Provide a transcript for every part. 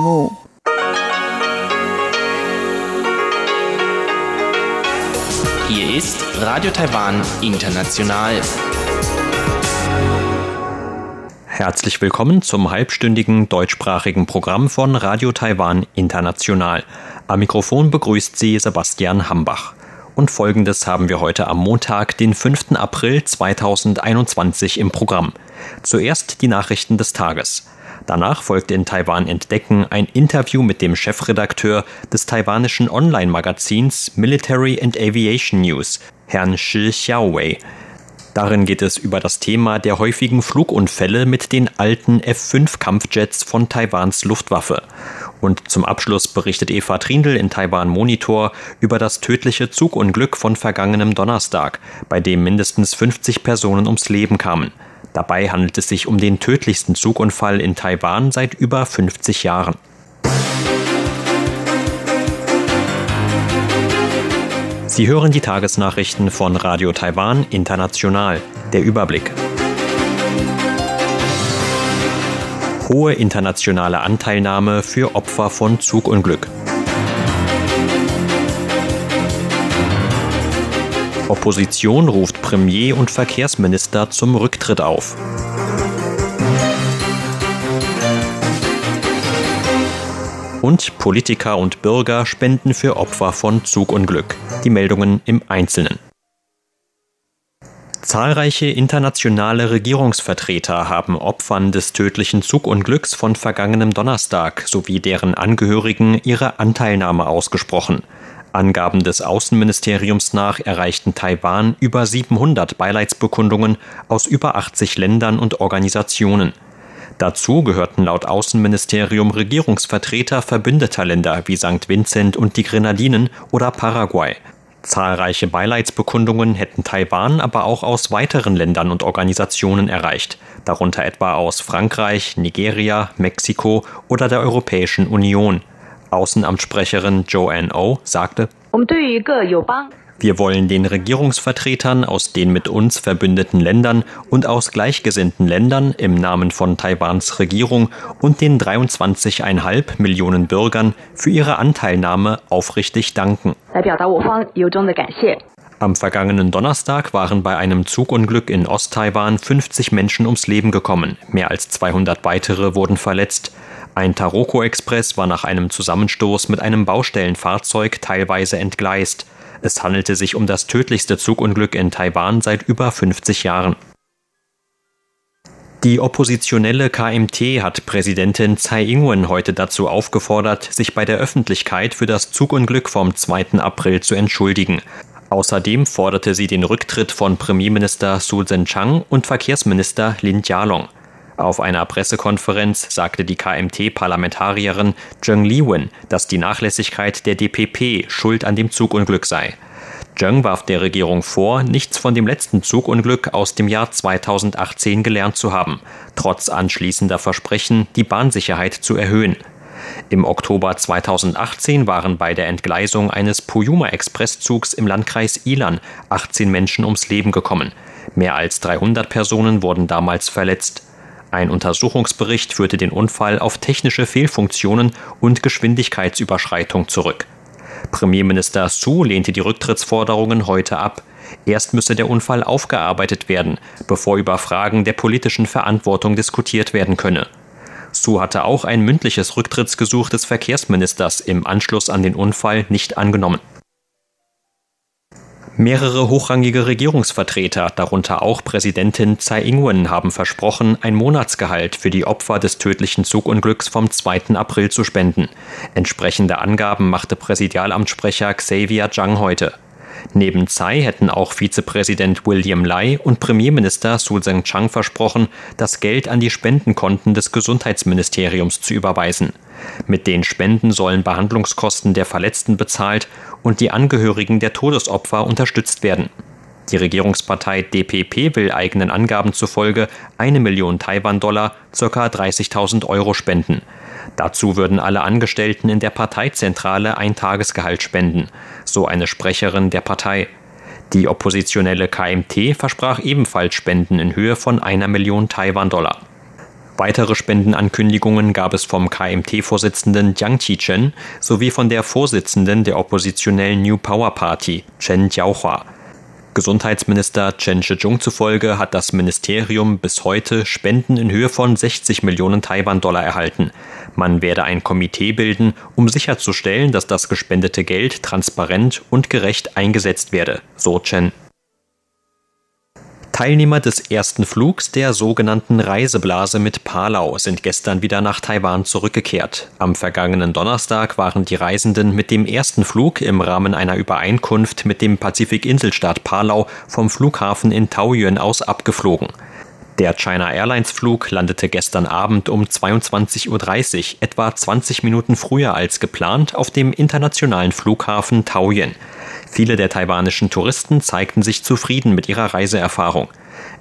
目。Hier ist Radio Taiwan International. Herzlich willkommen zum halbstündigen deutschsprachigen Programm von Radio Taiwan International. Am Mikrofon begrüßt Sie Sebastian Hambach. Und folgendes haben wir heute am Montag, den 5. April 2021 im Programm. Zuerst die Nachrichten des Tages. Danach folgte in Taiwan Entdecken ein Interview mit dem Chefredakteur des taiwanischen Online-Magazins Military and Aviation News, Herrn Shi Xiaowei. Darin geht es über das Thema der häufigen Flugunfälle mit den alten F-5 Kampfjets von Taiwans Luftwaffe. Und zum Abschluss berichtet Eva Trindl in Taiwan Monitor über das tödliche Zugunglück von vergangenem Donnerstag, bei dem mindestens 50 Personen ums Leben kamen. Dabei handelt es sich um den tödlichsten Zugunfall in Taiwan seit über 50 Jahren. Sie hören die Tagesnachrichten von Radio Taiwan International. Der Überblick. Hohe internationale Anteilnahme für Opfer von Zugunglück. Opposition ruft Premier und Verkehrsminister zum Rücktritt auf. Und Politiker und Bürger spenden für Opfer von Zugunglück. Die Meldungen im Einzelnen. Zahlreiche internationale Regierungsvertreter haben Opfern des tödlichen Zugunglücks von vergangenem Donnerstag sowie deren Angehörigen ihre Anteilnahme ausgesprochen. Angaben des Außenministeriums nach erreichten Taiwan über 700 Beileidsbekundungen aus über 80 Ländern und Organisationen. Dazu gehörten laut Außenministerium Regierungsvertreter verbündeter Länder wie St. Vincent und die Grenadinen oder Paraguay. Zahlreiche Beileidsbekundungen hätten Taiwan aber auch aus weiteren Ländern und Organisationen erreicht, darunter etwa aus Frankreich, Nigeria, Mexiko oder der Europäischen Union. Außenamtssprecherin Joanne O sagte, wir wollen den Regierungsvertretern aus den mit uns verbündeten Ländern und aus gleichgesinnten Ländern im Namen von Taiwans Regierung und den 23,5 Millionen Bürgern für ihre Anteilnahme aufrichtig danken. Am vergangenen Donnerstag waren bei einem Zugunglück in Osttaiwan 50 Menschen ums Leben gekommen, mehr als 200 weitere wurden verletzt. Ein Taroko-Express war nach einem Zusammenstoß mit einem Baustellenfahrzeug teilweise entgleist. Es handelte sich um das tödlichste Zugunglück in Taiwan seit über 50 Jahren. Die oppositionelle KMT hat Präsidentin Tsai Ing-wen heute dazu aufgefordert, sich bei der Öffentlichkeit für das Zugunglück vom 2. April zu entschuldigen. Außerdem forderte sie den Rücktritt von Premierminister Su Zhen-Chang und Verkehrsminister Lin Jialong. Auf einer Pressekonferenz sagte die KMT-Parlamentarierin Zheng Liwen, dass die Nachlässigkeit der DPP schuld an dem Zugunglück sei. Zheng warf der Regierung vor, nichts von dem letzten Zugunglück aus dem Jahr 2018 gelernt zu haben, trotz anschließender Versprechen, die Bahnsicherheit zu erhöhen. Im Oktober 2018 waren bei der Entgleisung eines Puyuma-Expresszugs im Landkreis Ilan 18 Menschen ums Leben gekommen. Mehr als 300 Personen wurden damals verletzt. Ein Untersuchungsbericht führte den Unfall auf technische Fehlfunktionen und Geschwindigkeitsüberschreitung zurück. Premierminister Su lehnte die Rücktrittsforderungen heute ab. Erst müsse der Unfall aufgearbeitet werden, bevor über Fragen der politischen Verantwortung diskutiert werden könne. Su hatte auch ein mündliches Rücktrittsgesuch des Verkehrsministers im Anschluss an den Unfall nicht angenommen. Mehrere hochrangige Regierungsvertreter, darunter auch Präsidentin Tsai Ing-wen, haben versprochen, ein Monatsgehalt für die Opfer des tödlichen Zugunglücks vom 2. April zu spenden. Entsprechende Angaben machte Präsidialamtssprecher Xavier Zhang heute. Neben Tsai hätten auch Vizepräsident William Lai und Premierminister Su Zeng-Chang versprochen, das Geld an die Spendenkonten des Gesundheitsministeriums zu überweisen. Mit den Spenden sollen Behandlungskosten der Verletzten bezahlt und die Angehörigen der Todesopfer unterstützt werden. Die Regierungspartei DPP will eigenen Angaben zufolge eine Million Taiwan-Dollar, ca. 30.000 Euro spenden. Dazu würden alle Angestellten in der Parteizentrale ein Tagesgehalt spenden, so eine Sprecherin der Partei. Die oppositionelle KMT versprach ebenfalls Spenden in Höhe von einer Million Taiwan-Dollar. Weitere Spendenankündigungen gab es vom KMT-Vorsitzenden Jiang Qichen sowie von der Vorsitzenden der oppositionellen New Power Party, Chen Jiaohua. Gesundheitsminister Chen Shih-chung zufolge hat das Ministerium bis heute Spenden in Höhe von 60 Millionen Taiwan-Dollar erhalten. Man werde ein Komitee bilden, um sicherzustellen, dass das gespendete Geld transparent und gerecht eingesetzt werde, so Chen. Teilnehmer des ersten Flugs der sogenannten Reiseblase mit Palau sind gestern wieder nach Taiwan zurückgekehrt. Am vergangenen Donnerstag waren die Reisenden mit dem ersten Flug im Rahmen einer Übereinkunft mit dem Pazifikinselstaat Palau vom Flughafen in Taoyuan aus abgeflogen. Der China Airlines Flug landete gestern Abend um 22.30 Uhr, etwa 20 Minuten früher als geplant, auf dem internationalen Flughafen Taoyuan. Viele der taiwanischen Touristen zeigten sich zufrieden mit ihrer Reiseerfahrung.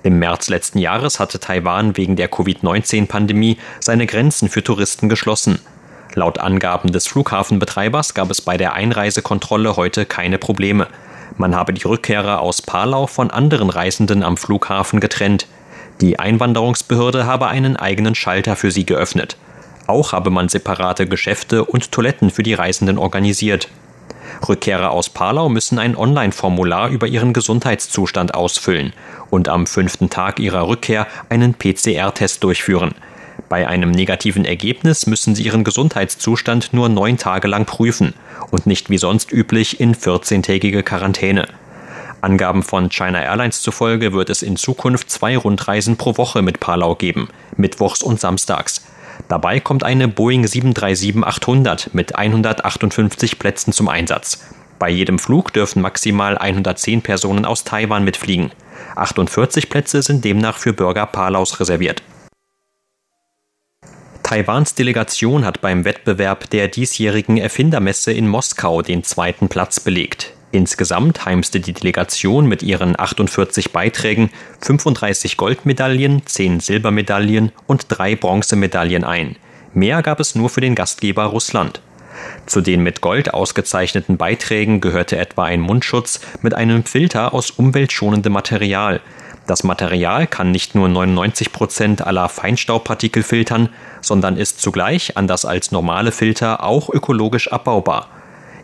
Im März letzten Jahres hatte Taiwan wegen der Covid-19-Pandemie seine Grenzen für Touristen geschlossen. Laut Angaben des Flughafenbetreibers gab es bei der Einreisekontrolle heute keine Probleme. Man habe die Rückkehrer aus Palau von anderen Reisenden am Flughafen getrennt. Die Einwanderungsbehörde habe einen eigenen Schalter für sie geöffnet. Auch habe man separate Geschäfte und Toiletten für die Reisenden organisiert. Rückkehrer aus Palau müssen ein Online-Formular über ihren Gesundheitszustand ausfüllen und am fünften Tag ihrer Rückkehr einen PCR-Test durchführen. Bei einem negativen Ergebnis müssen sie ihren Gesundheitszustand nur neun Tage lang prüfen und nicht wie sonst üblich in 14-tägige Quarantäne. Angaben von China Airlines zufolge wird es in Zukunft zwei Rundreisen pro Woche mit Palau geben, mittwochs und samstags. Dabei kommt eine Boeing 737-800 mit 158 Plätzen zum Einsatz. Bei jedem Flug dürfen maximal 110 Personen aus Taiwan mitfliegen. 48 Plätze sind demnach für Bürger Palaus reserviert. Taiwans Delegation hat beim Wettbewerb der diesjährigen Erfindermesse in Moskau den zweiten Platz belegt. Insgesamt heimste die Delegation mit ihren 48 Beiträgen 35 Goldmedaillen, 10 Silbermedaillen und 3 Bronzemedaillen ein. Mehr gab es nur für den Gastgeber Russland. Zu den mit Gold ausgezeichneten Beiträgen gehörte etwa ein Mundschutz mit einem Filter aus umweltschonendem Material. Das Material kann nicht nur 99 Prozent aller Feinstaubpartikel filtern, sondern ist zugleich, anders als normale Filter, auch ökologisch abbaubar.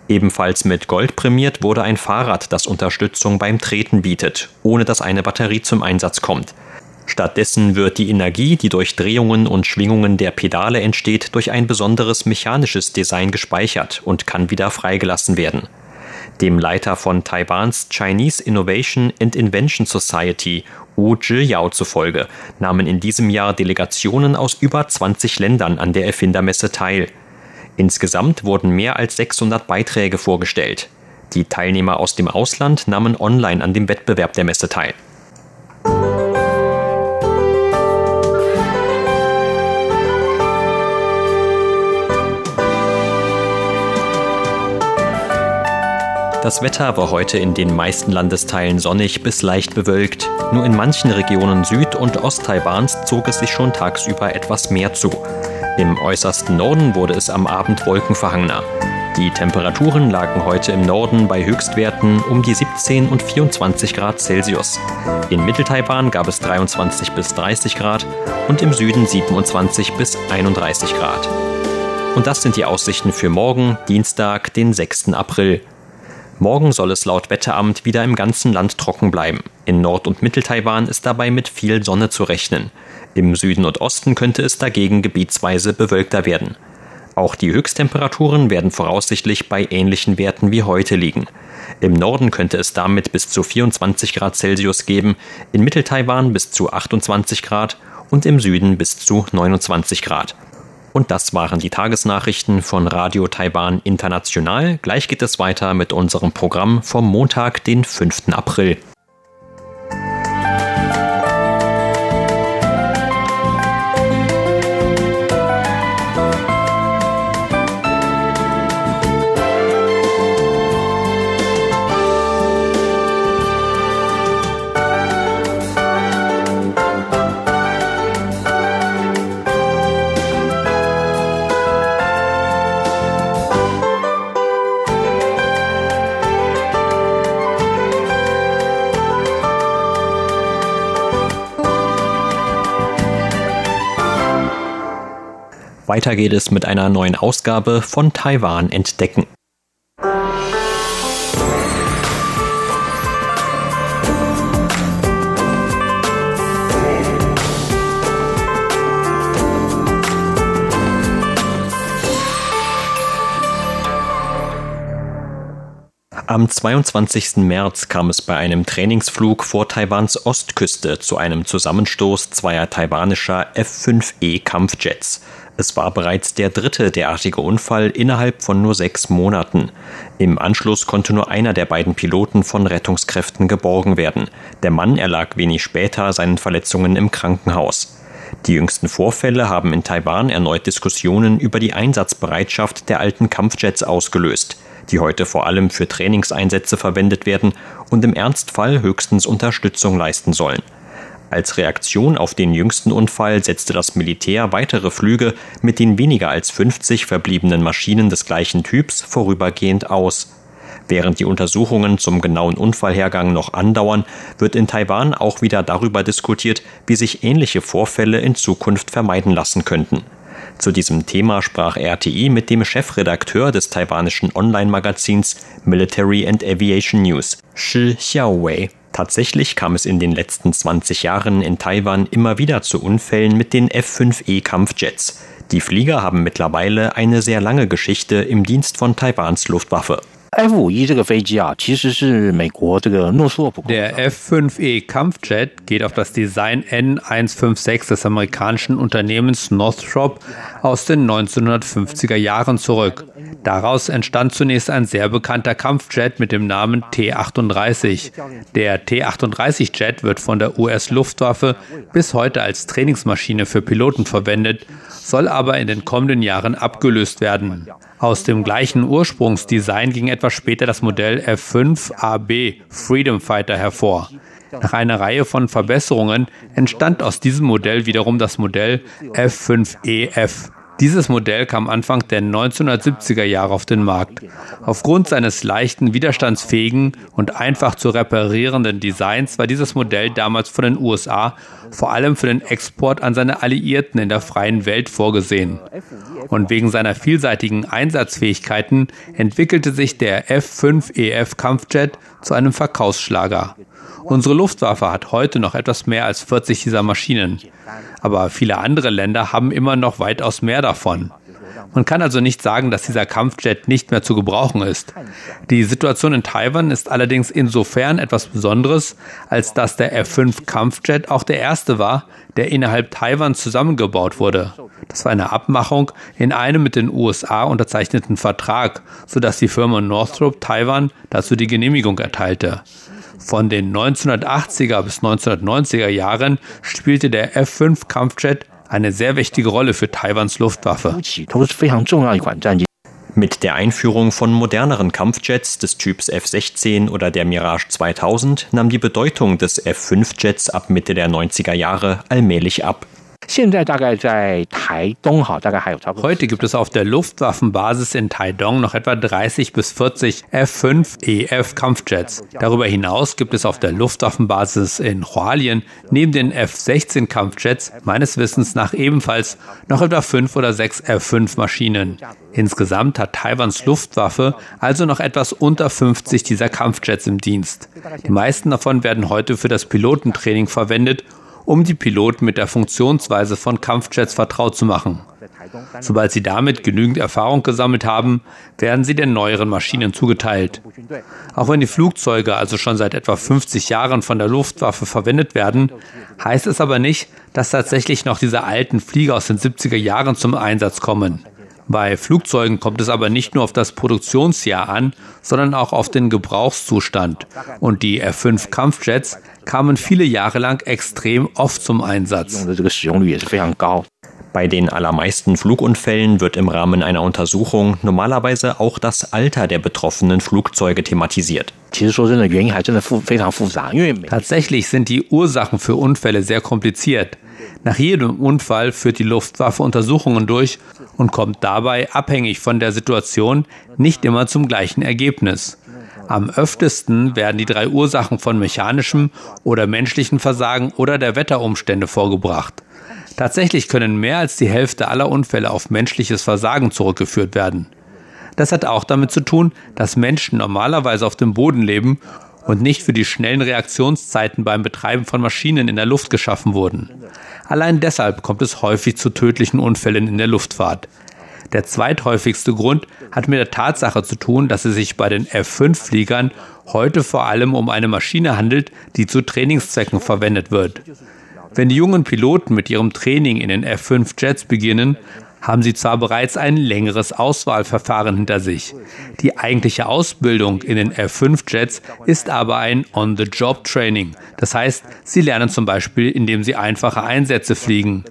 Ebenfalls mit Gold prämiert wurde ein Fahrrad, das Unterstützung beim Treten bietet, ohne dass eine Batterie zum Einsatz kommt. Stattdessen wird die Energie, die durch Drehungen und Schwingungen der Pedale entsteht, durch ein besonderes mechanisches Design gespeichert und kann wieder freigelassen werden. Dem Leiter von Taiwans Chinese Innovation and Invention Society, Wu Zhiyao zufolge, nahmen in diesem Jahr Delegationen aus über 20 Ländern an der Erfindermesse teil. Insgesamt wurden mehr als 600 Beiträge vorgestellt. Die Teilnehmer aus dem Ausland nahmen online an dem Wettbewerb der Messe teil. Das Wetter war heute in den meisten Landesteilen sonnig bis leicht bewölkt. Nur in manchen Regionen Süd- und Osttaiwans zog es sich schon tagsüber etwas mehr zu. Im äußersten Norden wurde es am Abend wolkenverhangener. Die Temperaturen lagen heute im Norden bei Höchstwerten um die 17 und 24 Grad Celsius. In Mitteltaiwan gab es 23 bis 30 Grad und im Süden 27 bis 31 Grad. Und das sind die Aussichten für morgen, Dienstag, den 6. April. Morgen soll es laut Wetteramt wieder im ganzen Land trocken bleiben. In Nord- und Mitteltaiwan ist dabei mit viel Sonne zu rechnen. Im Süden und Osten könnte es dagegen gebietsweise bewölkter werden. Auch die Höchsttemperaturen werden voraussichtlich bei ähnlichen Werten wie heute liegen. Im Norden könnte es damit bis zu 24 Grad Celsius geben, in Mitteltaiwan bis zu 28 Grad und im Süden bis zu 29 Grad. Und das waren die Tagesnachrichten von Radio Taiwan International. Gleich geht es weiter mit unserem Programm vom Montag, den 5. April. Weiter geht es mit einer neuen Ausgabe von Taiwan entdecken. Am 22. März kam es bei einem Trainingsflug vor Taiwans Ostküste zu einem Zusammenstoß zweier taiwanischer F-5E Kampfjets. Es war bereits der dritte derartige Unfall innerhalb von nur sechs Monaten. Im Anschluss konnte nur einer der beiden Piloten von Rettungskräften geborgen werden. Der Mann erlag wenig später seinen Verletzungen im Krankenhaus. Die jüngsten Vorfälle haben in Taiwan erneut Diskussionen über die Einsatzbereitschaft der alten Kampfjets ausgelöst die heute vor allem für Trainingseinsätze verwendet werden und im Ernstfall höchstens Unterstützung leisten sollen. Als Reaktion auf den jüngsten Unfall setzte das Militär weitere Flüge mit den weniger als 50 verbliebenen Maschinen des gleichen Typs vorübergehend aus. Während die Untersuchungen zum genauen Unfallhergang noch andauern, wird in Taiwan auch wieder darüber diskutiert, wie sich ähnliche Vorfälle in Zukunft vermeiden lassen könnten. Zu diesem Thema sprach RTI mit dem Chefredakteur des taiwanischen Online-Magazins Military and Aviation News, Shi Xiaowei. Tatsächlich kam es in den letzten 20 Jahren in Taiwan immer wieder zu Unfällen mit den F-5E Kampfjets. Die Flieger haben mittlerweile eine sehr lange Geschichte im Dienst von Taiwans Luftwaffe. Der F-5E Kampfjet geht auf das Design N156 des amerikanischen Unternehmens Northrop aus den 1950er Jahren zurück. Daraus entstand zunächst ein sehr bekannter Kampfjet mit dem Namen T-38. Der T-38-Jet wird von der US-Luftwaffe bis heute als Trainingsmaschine für Piloten verwendet, soll aber in den kommenden Jahren abgelöst werden. Aus dem gleichen Ursprungsdesign ging etwas später das Modell F5AB Freedom Fighter hervor. Nach einer Reihe von Verbesserungen entstand aus diesem Modell wiederum das Modell F5EF. Dieses Modell kam Anfang der 1970er Jahre auf den Markt. Aufgrund seines leichten, widerstandsfähigen und einfach zu reparierenden Designs war dieses Modell damals von den USA vor allem für den Export an seine Alliierten in der freien Welt vorgesehen. Und wegen seiner vielseitigen Einsatzfähigkeiten entwickelte sich der F-5EF Kampfjet zu einem Verkaufsschlager. Unsere Luftwaffe hat heute noch etwas mehr als 40 dieser Maschinen. Aber viele andere Länder haben immer noch weitaus mehr davon. Man kann also nicht sagen, dass dieser Kampfjet nicht mehr zu gebrauchen ist. Die Situation in Taiwan ist allerdings insofern etwas Besonderes, als dass der F-5 Kampfjet auch der erste war, der innerhalb Taiwan zusammengebaut wurde. Das war eine Abmachung in einem mit den USA unterzeichneten Vertrag, sodass die Firma Northrop Taiwan dazu die Genehmigung erteilte. Von den 1980er bis 1990er Jahren spielte der F-5 Kampfjet eine sehr wichtige Rolle für Taiwans Luftwaffe. Mit der Einführung von moderneren Kampfjets des Typs F-16 oder der Mirage 2000 nahm die Bedeutung des F-5-Jets ab Mitte der 90er Jahre allmählich ab. Heute gibt es auf der Luftwaffenbasis in Taidong noch etwa 30 bis 40 F-5EF Kampfjets. Darüber hinaus gibt es auf der Luftwaffenbasis in Hualien neben den F-16 Kampfjets meines Wissens nach ebenfalls noch etwa 5 oder 6 F-5 Maschinen. Insgesamt hat Taiwans Luftwaffe also noch etwas unter 50 dieser Kampfjets im Dienst. Die meisten davon werden heute für das Pilotentraining verwendet um die Piloten mit der Funktionsweise von Kampfjets vertraut zu machen. Sobald sie damit genügend Erfahrung gesammelt haben, werden sie den neueren Maschinen zugeteilt. Auch wenn die Flugzeuge also schon seit etwa 50 Jahren von der Luftwaffe verwendet werden, heißt es aber nicht, dass tatsächlich noch diese alten Flieger aus den 70er Jahren zum Einsatz kommen. Bei Flugzeugen kommt es aber nicht nur auf das Produktionsjahr an, sondern auch auf den Gebrauchszustand. Und die F-5 Kampfjets kamen viele Jahre lang extrem oft zum Einsatz. Bei den allermeisten Flugunfällen wird im Rahmen einer Untersuchung normalerweise auch das Alter der betroffenen Flugzeuge thematisiert. Tatsächlich sind die Ursachen für Unfälle sehr kompliziert. Nach jedem Unfall führt die Luftwaffe Untersuchungen durch und kommt dabei, abhängig von der Situation, nicht immer zum gleichen Ergebnis. Am öftesten werden die drei Ursachen von mechanischem oder menschlichem Versagen oder der Wetterumstände vorgebracht. Tatsächlich können mehr als die Hälfte aller Unfälle auf menschliches Versagen zurückgeführt werden. Das hat auch damit zu tun, dass Menschen normalerweise auf dem Boden leben und nicht für die schnellen Reaktionszeiten beim Betreiben von Maschinen in der Luft geschaffen wurden. Allein deshalb kommt es häufig zu tödlichen Unfällen in der Luftfahrt. Der zweithäufigste Grund hat mit der Tatsache zu tun, dass es sich bei den F-5-Fliegern heute vor allem um eine Maschine handelt, die zu Trainingszwecken verwendet wird. Wenn die jungen Piloten mit ihrem Training in den F-5-Jets beginnen, haben sie zwar bereits ein längeres Auswahlverfahren hinter sich. Die eigentliche Ausbildung in den F5-Jets ist aber ein On-the-Job-Training. Das heißt, sie lernen zum Beispiel, indem sie einfache Einsätze fliegen.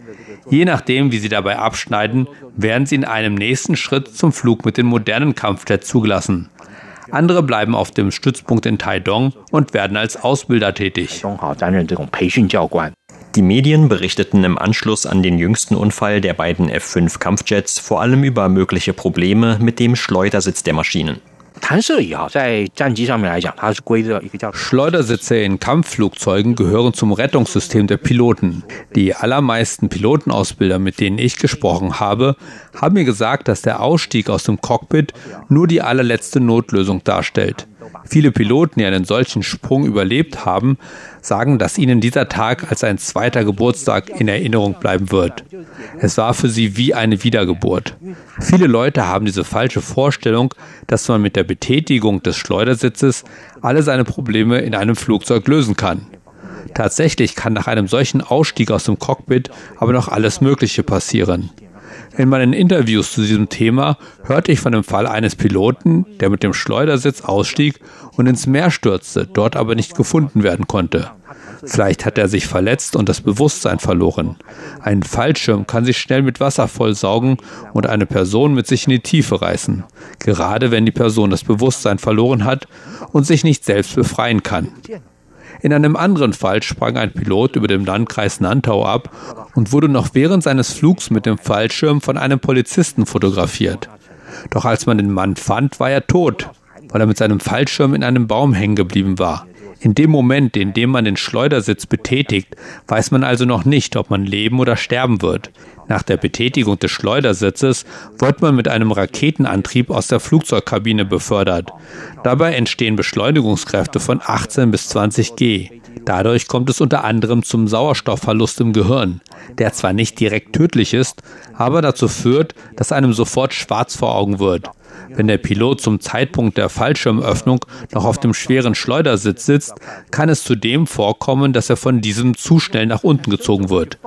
Je nachdem, wie sie dabei abschneiden, werden sie in einem nächsten Schritt zum Flug mit den modernen Kampfjets zugelassen. Andere bleiben auf dem Stützpunkt in Taidong und werden als Ausbilder tätig. Die Medien berichteten im Anschluss an den jüngsten Unfall der beiden F-5 Kampfjets vor allem über mögliche Probleme mit dem Schleudersitz der Maschinen. Schleudersitze in Kampfflugzeugen gehören zum Rettungssystem der Piloten. Die allermeisten Pilotenausbilder, mit denen ich gesprochen habe, haben mir gesagt, dass der Ausstieg aus dem Cockpit nur die allerletzte Notlösung darstellt. Viele Piloten, die einen solchen Sprung überlebt haben, sagen, dass ihnen dieser Tag als ein zweiter Geburtstag in Erinnerung bleiben wird. Es war für sie wie eine Wiedergeburt. Viele Leute haben diese falsche Vorstellung, dass man mit der Betätigung des Schleudersitzes alle seine Probleme in einem Flugzeug lösen kann. Tatsächlich kann nach einem solchen Ausstieg aus dem Cockpit aber noch alles Mögliche passieren. In meinen Interviews zu diesem Thema hörte ich von dem Fall eines Piloten, der mit dem Schleudersitz ausstieg und ins Meer stürzte, dort aber nicht gefunden werden konnte. Vielleicht hat er sich verletzt und das Bewusstsein verloren. Ein Fallschirm kann sich schnell mit Wasser vollsaugen und eine Person mit sich in die Tiefe reißen, gerade wenn die Person das Bewusstsein verloren hat und sich nicht selbst befreien kann. In einem anderen Fall sprang ein Pilot über dem Landkreis Nantau ab und wurde noch während seines Flugs mit dem Fallschirm von einem Polizisten fotografiert. Doch als man den Mann fand, war er tot, weil er mit seinem Fallschirm in einem Baum hängen geblieben war. In dem Moment, in dem man den Schleudersitz betätigt, weiß man also noch nicht, ob man leben oder sterben wird. Nach der Betätigung des Schleudersitzes wird man mit einem Raketenantrieb aus der Flugzeugkabine befördert. Dabei entstehen Beschleunigungskräfte von 18 bis 20 G. Dadurch kommt es unter anderem zum Sauerstoffverlust im Gehirn, der zwar nicht direkt tödlich ist, aber dazu führt, dass einem sofort schwarz vor Augen wird. Wenn der Pilot zum Zeitpunkt der Fallschirmöffnung noch auf dem schweren Schleudersitz sitzt, kann es zudem vorkommen, dass er von diesem zu schnell nach unten gezogen wird.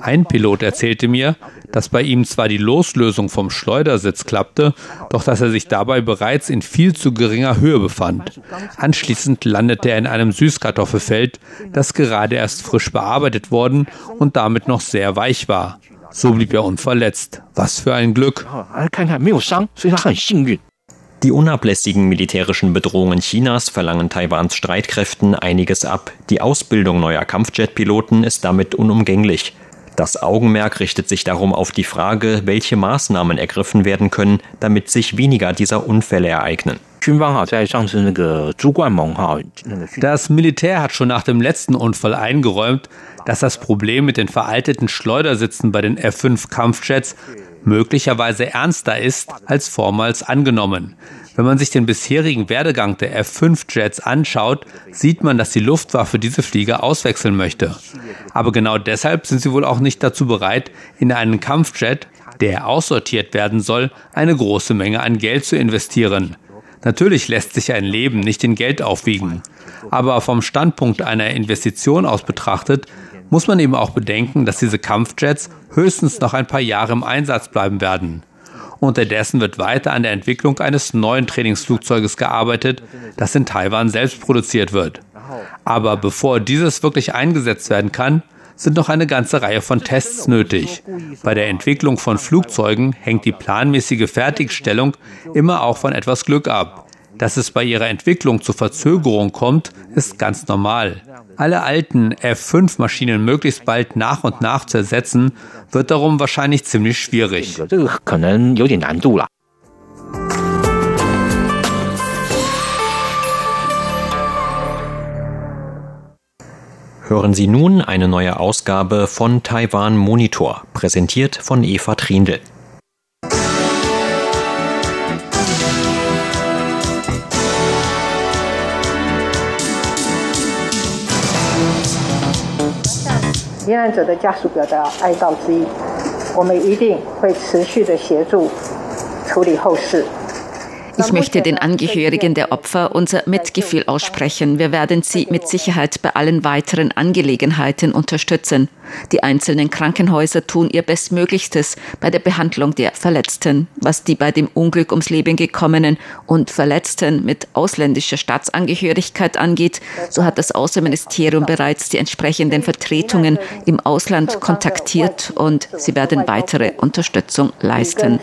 Ein Pilot erzählte mir, dass bei ihm zwar die Loslösung vom Schleudersitz klappte, doch dass er sich dabei bereits in viel zu geringer Höhe befand. Anschließend landete er in einem Süßkartoffelfeld, das gerade erst frisch bearbeitet worden und damit noch sehr weich war. So blieb er unverletzt. Was für ein Glück. Die unablässigen militärischen Bedrohungen Chinas verlangen Taiwans Streitkräften einiges ab. Die Ausbildung neuer Kampfjet-Piloten ist damit unumgänglich. Das Augenmerk richtet sich darum auf die Frage, welche Maßnahmen ergriffen werden können, damit sich weniger dieser Unfälle ereignen. Das Militär hat schon nach dem letzten Unfall eingeräumt, dass das Problem mit den veralteten Schleudersitzen bei den F-5 Kampfjets möglicherweise ernster ist als vormals angenommen. Wenn man sich den bisherigen Werdegang der F-5-Jets anschaut, sieht man, dass die Luftwaffe diese Flieger auswechseln möchte. Aber genau deshalb sind sie wohl auch nicht dazu bereit, in einen Kampfjet, der aussortiert werden soll, eine große Menge an Geld zu investieren. Natürlich lässt sich ein Leben nicht in Geld aufwiegen. Aber vom Standpunkt einer Investition aus betrachtet, muss man eben auch bedenken, dass diese Kampfjets höchstens noch ein paar Jahre im Einsatz bleiben werden. Unterdessen wird weiter an der Entwicklung eines neuen Trainingsflugzeuges gearbeitet, das in Taiwan selbst produziert wird. Aber bevor dieses wirklich eingesetzt werden kann, sind noch eine ganze Reihe von Tests nötig. Bei der Entwicklung von Flugzeugen hängt die planmäßige Fertigstellung immer auch von etwas Glück ab. Dass es bei ihrer Entwicklung zu Verzögerung kommt, ist ganz normal. Alle alten F5-Maschinen möglichst bald nach und nach zu ersetzen, wird darum wahrscheinlich ziemlich schwierig. Hören Sie nun eine neue Ausgabe von Taiwan Monitor, präsentiert von Eva Trindl. Ich möchte den Angehörigen der Opfer unser Mitgefühl aussprechen. Wir werden sie mit Sicherheit bei allen weiteren Angelegenheiten unterstützen. Die einzelnen Krankenhäuser tun ihr Bestmöglichstes bei der Behandlung der Verletzten. Was die bei dem Unglück ums Leben gekommenen und Verletzten mit ausländischer Staatsangehörigkeit angeht, so hat das Außenministerium bereits die entsprechenden Vertretungen im Ausland kontaktiert und sie werden weitere Unterstützung leisten.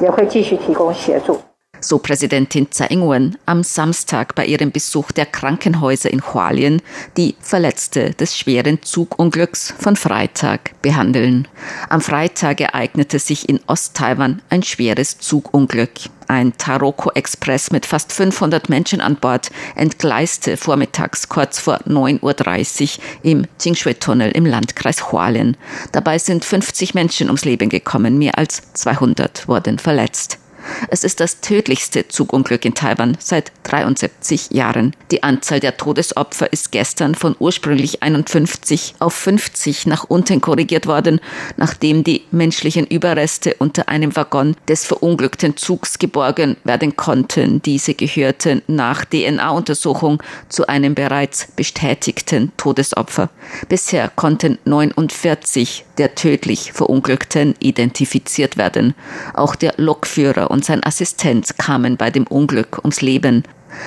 也会继续提供协助。so Präsidentin Tsai Ing-wen am Samstag bei ihrem Besuch der Krankenhäuser in Hualien, die Verletzte des schweren Zugunglücks von Freitag behandeln. Am Freitag ereignete sich in Osttaiwan ein schweres Zugunglück. Ein Taroko Express mit fast 500 Menschen an Bord entgleiste vormittags kurz vor 9.30 Uhr im Jingshui-Tunnel im Landkreis Hualien. Dabei sind 50 Menschen ums Leben gekommen, mehr als 200 wurden verletzt. Es ist das tödlichste Zugunglück in Taiwan seit 73 Jahren. Die Anzahl der Todesopfer ist gestern von ursprünglich 51 auf 50 nach unten korrigiert worden, nachdem die menschlichen Überreste unter einem Waggon des verunglückten Zugs geborgen werden konnten. Diese gehörten nach DNA-Untersuchung zu einem bereits bestätigten Todesopfer. Bisher konnten 49 der tödlich Verunglückten identifiziert werden. Auch der Lokführer und sein Assistent kamen bei dem Unglück ums Leben.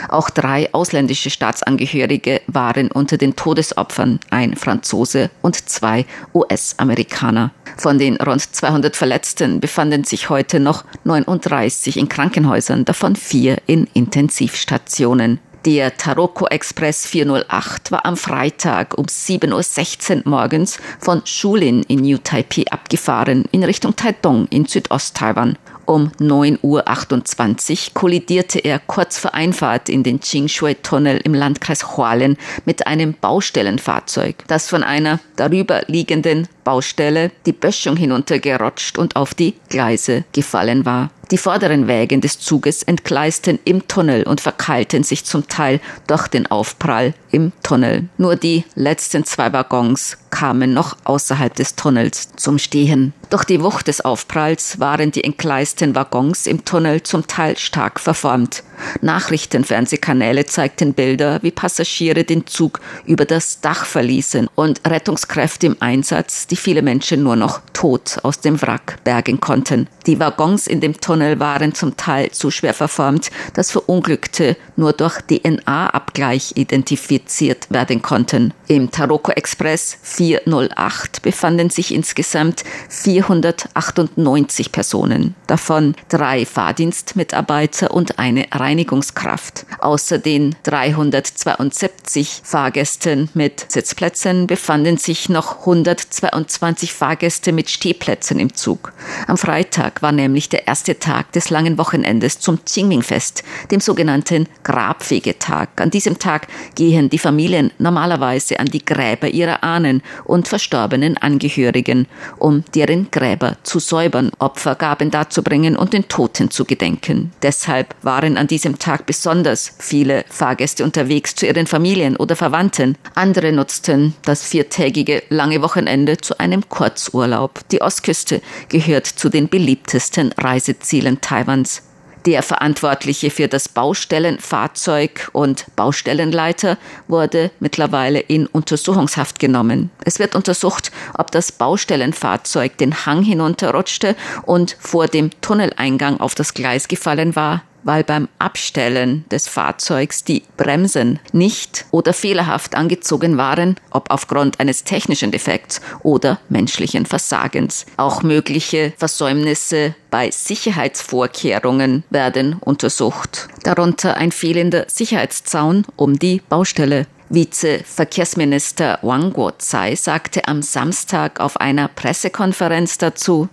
Auch drei ausländische Staatsangehörige waren unter den Todesopfern, ein Franzose und zwei US-Amerikaner. Von den rund 200 Verletzten befanden sich heute noch 39 in Krankenhäusern, davon vier in Intensivstationen. Der Taroko Express 408 war am Freitag um 7.16 Uhr morgens von Shulin in New Taipei abgefahren in Richtung Taidong in Südost-Taiwan. Um 9.28 Uhr kollidierte er kurz vor Einfahrt in den Qingshui-Tunnel im Landkreis Hualien mit einem Baustellenfahrzeug, das von einer darüber liegenden Baustelle die Böschung hinuntergerutscht und auf die Gleise gefallen war. Die vorderen Wägen des Zuges entgleisten im Tunnel und verkeilten sich zum Teil durch den Aufprall im Tunnel. Nur die letzten zwei Waggons kamen noch außerhalb des Tunnels zum Stehen. Durch die Wucht des Aufpralls waren die entgleisten Waggons im Tunnel zum Teil stark verformt. Nachrichtenfernsehkanäle zeigten Bilder, wie Passagiere den Zug über das Dach verließen und Rettungskräfte im Einsatz, die viele Menschen nur noch tot aus dem Wrack bergen konnten. Die Waggons in dem Tunnel waren zum Teil zu schwer verformt, dass Verunglückte nur durch DNA-Abgleich identifiziert werden konnten. Im Taroko Express 408 befanden sich insgesamt 498 Personen, davon drei Fahrdienstmitarbeiter und eine Reinigungskraft. Außer den 372 Fahrgästen mit Sitzplätzen befanden sich noch 122 Fahrgäste mit Stehplätzen im Zug. Am Freitag war nämlich der erste Tag des langen Wochenendes zum Qingming-Fest, dem sogenannten Grabfegetag. An diesem Tag gehen die Familien normalerweise an die Gräber ihrer Ahnen und verstorbenen Angehörigen, um deren Gräber zu säubern, Opfergaben darzubringen und den Toten zu gedenken. Deshalb waren an diesem Tag besonders viele Fahrgäste unterwegs zu ihren Familien oder Verwandten. Andere nutzten das viertägige lange Wochenende zu einem Kurzurlaub. Die Ostküste gehört zu den beliebtesten Reisezielen Taiwans. Der Verantwortliche für das Baustellenfahrzeug und Baustellenleiter wurde mittlerweile in Untersuchungshaft genommen. Es wird untersucht, ob das Baustellenfahrzeug den Hang hinunterrutschte und vor dem Tunneleingang auf das Gleis gefallen war weil beim Abstellen des Fahrzeugs die Bremsen nicht oder fehlerhaft angezogen waren, ob aufgrund eines technischen Defekts oder menschlichen Versagens. Auch mögliche Versäumnisse bei Sicherheitsvorkehrungen werden untersucht, darunter ein fehlender Sicherheitszaun um die Baustelle. Vizeverkehrsminister Wang Guozai sagte am Samstag auf einer Pressekonferenz dazu,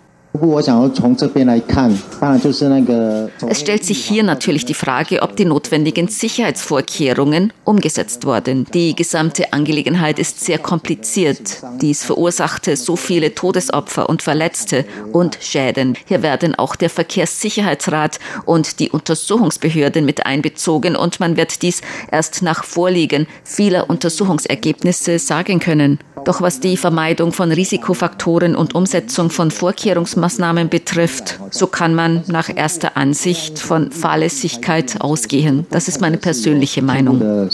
Es stellt sich hier natürlich die Frage, ob die notwendigen Sicherheitsvorkehrungen umgesetzt wurden. Die gesamte Angelegenheit ist sehr kompliziert. Dies verursachte so viele Todesopfer und Verletzte und Schäden. Hier werden auch der Verkehrssicherheitsrat und die Untersuchungsbehörden mit einbezogen und man wird dies erst nach Vorliegen vieler Untersuchungsergebnisse sagen können. Doch was die Vermeidung von Risikofaktoren und Umsetzung von Vorkehrungsmaßnahmen betrifft, so kann man nach erster Ansicht von Fahrlässigkeit ausgehen. Das ist meine persönliche Meinung.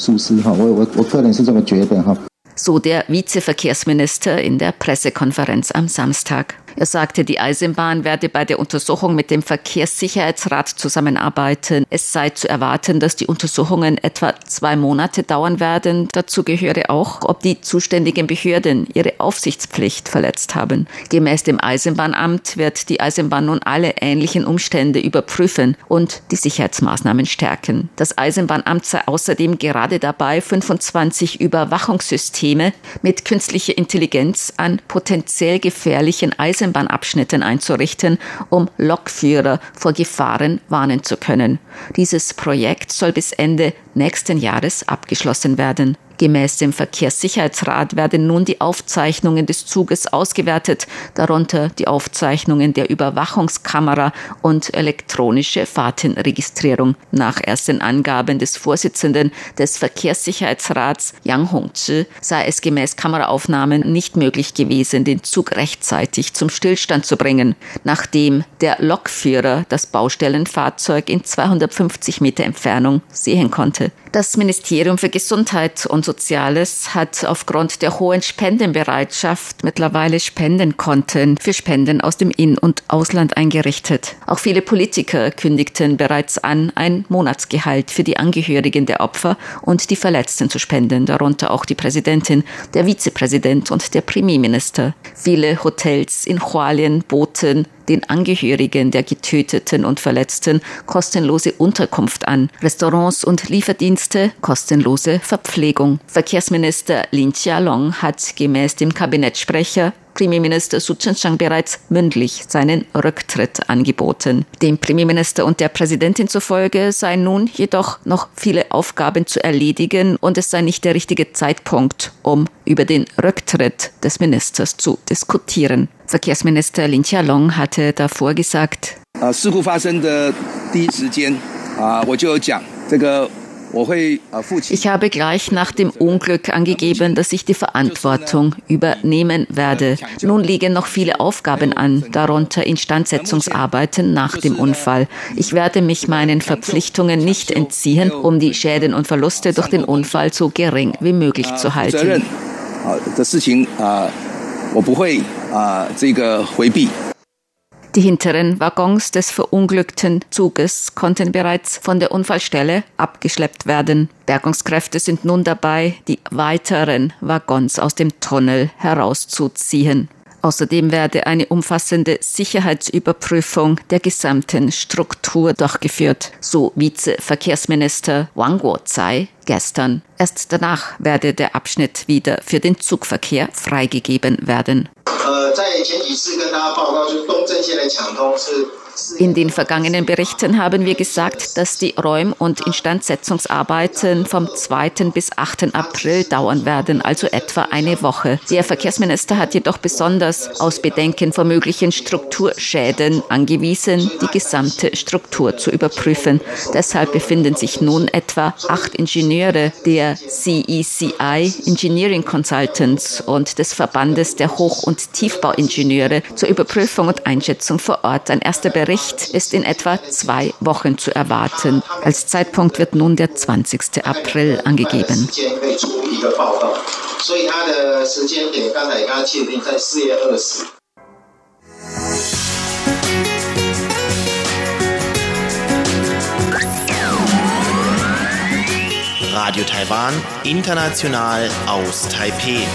So der Vizeverkehrsminister in der Pressekonferenz am Samstag. Er sagte, die Eisenbahn werde bei der Untersuchung mit dem Verkehrssicherheitsrat zusammenarbeiten. Es sei zu erwarten, dass die Untersuchungen etwa zwei Monate dauern werden. Dazu gehöre auch, ob die zuständigen Behörden ihre Aufsichtspflicht verletzt haben. Gemäß dem Eisenbahnamt wird die Eisenbahn nun alle ähnlichen Umstände überprüfen und die Sicherheitsmaßnahmen stärken. Das Eisenbahnamt sei außerdem gerade dabei, 25 Überwachungssysteme mit künstlicher Intelligenz an potenziell gefährlichen Eisenbahnen Eisenbahnabschnitten einzurichten, um Lokführer vor Gefahren warnen zu können. Dieses Projekt soll bis Ende nächsten Jahres abgeschlossen werden. Gemäß dem Verkehrssicherheitsrat werden nun die Aufzeichnungen des Zuges ausgewertet, darunter die Aufzeichnungen der Überwachungskamera und elektronische Fahrtenregistrierung. Nach ersten Angaben des Vorsitzenden des Verkehrssicherheitsrats Yang Hongzhi sei es gemäß Kameraaufnahmen nicht möglich gewesen, den Zug rechtzeitig zum Stillstand zu bringen, nachdem der Lokführer das Baustellenfahrzeug in 250 Meter Entfernung sehen konnte. Das Ministerium für Gesundheit und Soziales hat aufgrund der hohen Spendenbereitschaft mittlerweile Spendenkonten für Spenden aus dem In- und Ausland eingerichtet. Auch viele Politiker kündigten bereits an, ein Monatsgehalt für die Angehörigen der Opfer und die Verletzten zu spenden, darunter auch die Präsidentin, der Vizepräsident und der Premierminister. Viele Hotels in Hualien boten den Angehörigen der Getöteten und Verletzten kostenlose Unterkunft an, Restaurants und Lieferdienste kostenlose Verpflegung. Verkehrsminister Lin Chia-long hat gemäß dem Kabinettsprecher Premierminister Su Tseng-Chang bereits mündlich seinen Rücktritt angeboten. Dem Premierminister und der Präsidentin zufolge seien nun jedoch noch viele Aufgaben zu erledigen und es sei nicht der richtige Zeitpunkt, um über den Rücktritt des Ministers zu diskutieren. Verkehrsminister Lin Chia-long hatte davor gesagt, 事 故发生的第一时间啊，我就有讲这个 ich habe gleich nach dem Unglück angegeben, dass ich die Verantwortung übernehmen werde. Nun liegen noch viele Aufgaben an, darunter Instandsetzungsarbeiten nach dem Unfall. Ich werde mich meinen Verpflichtungen nicht entziehen, um die Schäden und Verluste durch den Unfall so gering wie möglich zu halten. 我不会啊、呃、这个回避。 die hinteren Waggons des verunglückten Zuges konnten bereits von der Unfallstelle abgeschleppt werden. Bergungskräfte sind nun dabei, die weiteren Waggons aus dem Tunnel herauszuziehen. Außerdem werde eine umfassende Sicherheitsüberprüfung der gesamten Struktur durchgeführt, so Vizeverkehrsminister Wang Guozai gestern. Erst danach werde der Abschnitt wieder für den Zugverkehr freigegeben werden. In den vergangenen Berichten haben wir gesagt, dass die Räum- und Instandsetzungsarbeiten vom 2. bis 8. April dauern werden, also etwa eine Woche. Der Verkehrsminister hat jedoch besonders aus Bedenken vor möglichen Strukturschäden angewiesen, die gesamte Struktur zu überprüfen. Deshalb befinden sich nun etwa acht Ingenieure der CECI Engineering Consultants und des Verbandes der Hoch- und Tiefbauingenieure zur Überprüfung und Einschätzung vor Ort. Ein erster Bericht Bericht ist in etwa zwei Wochen zu erwarten. Als Zeitpunkt wird nun der 20. April angegeben. Radio Taiwan, international aus Taipei.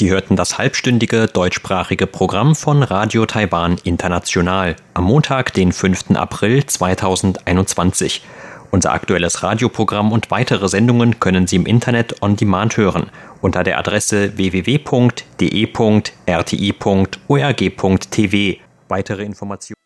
Sie hörten das halbstündige deutschsprachige Programm von Radio Taiwan International am Montag, den 5. April 2021. Unser aktuelles Radioprogramm und weitere Sendungen können Sie im Internet on demand hören unter der Adresse www.de.rti.org.tv. Weitere Informationen